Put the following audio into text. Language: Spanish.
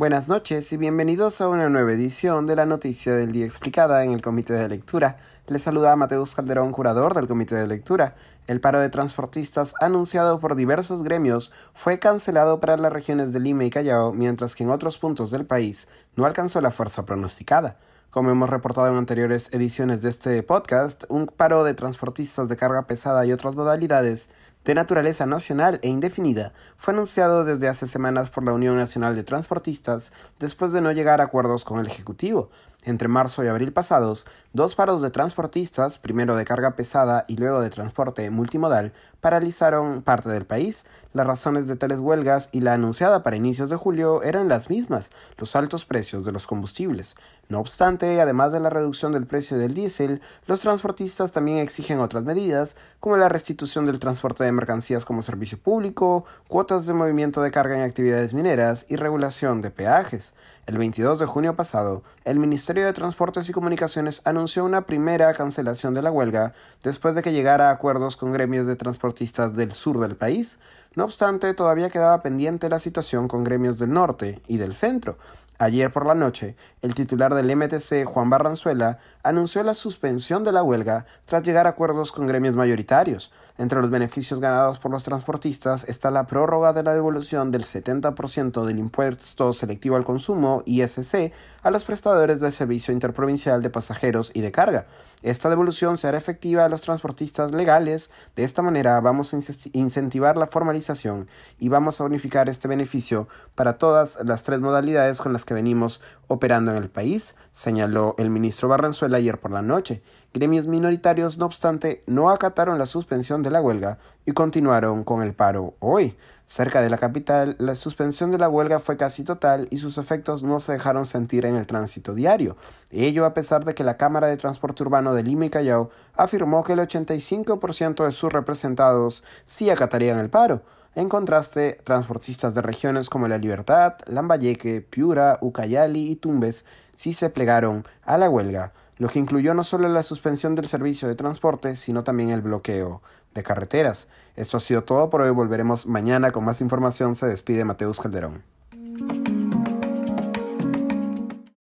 Buenas noches y bienvenidos a una nueva edición de la Noticia del Día Explicada en el Comité de Lectura. Les saluda Mateus Calderón, curador del Comité de Lectura. El paro de transportistas anunciado por diversos gremios fue cancelado para las regiones de Lima y Callao, mientras que en otros puntos del país no alcanzó la fuerza pronosticada. Como hemos reportado en anteriores ediciones de este podcast, un paro de transportistas de carga pesada y otras modalidades de naturaleza nacional e indefinida fue anunciado desde hace semanas por la Unión Nacional de Transportistas después de no llegar a acuerdos con el Ejecutivo. Entre marzo y abril pasados, dos paros de transportistas, primero de carga pesada y luego de transporte multimodal, paralizaron parte del país. Las razones de tales huelgas y la anunciada para inicios de julio eran las mismas, los altos precios de los combustibles. No obstante, además de la reducción del precio del diésel, los transportistas también exigen otras medidas, como la restitución del transporte de mercancías como servicio público, cuotas de movimiento de carga en actividades mineras y regulación de peajes. El 22 de junio pasado, el Ministerio de Transportes y Comunicaciones anunció una primera cancelación de la huelga después de que llegara a acuerdos con gremios de transportistas del sur del país. No obstante, todavía quedaba pendiente la situación con gremios del norte y del centro, Ayer por la noche, el titular del MTC, Juan Barranzuela, anunció la suspensión de la huelga tras llegar a acuerdos con gremios mayoritarios. Entre los beneficios ganados por los transportistas está la prórroga de la devolución del 70% del impuesto selectivo al consumo, ISC, a los prestadores del servicio interprovincial de pasajeros y de carga. Esta devolución se hará efectiva a los transportistas legales. De esta manera vamos a incentivar la formalización y vamos a unificar este beneficio para todas las tres modalidades con las que venimos operando en el país, señaló el ministro Barranzuela ayer por la noche. Gremios minoritarios, no obstante, no acataron la suspensión de la huelga y continuaron con el paro hoy. Cerca de la capital, la suspensión de la huelga fue casi total y sus efectos no se dejaron sentir en el tránsito diario. Ello a pesar de que la Cámara de Transporte Urbano de Lima y Callao afirmó que el 85% de sus representados sí acatarían el paro. En contraste, transportistas de regiones como La Libertad, Lambayeque, Piura, Ucayali y Tumbes sí se plegaron a la huelga, lo que incluyó no solo la suspensión del servicio de transporte, sino también el bloqueo de carreteras. Esto ha sido todo por hoy. Volveremos mañana con más información. Se despide Mateus Calderón.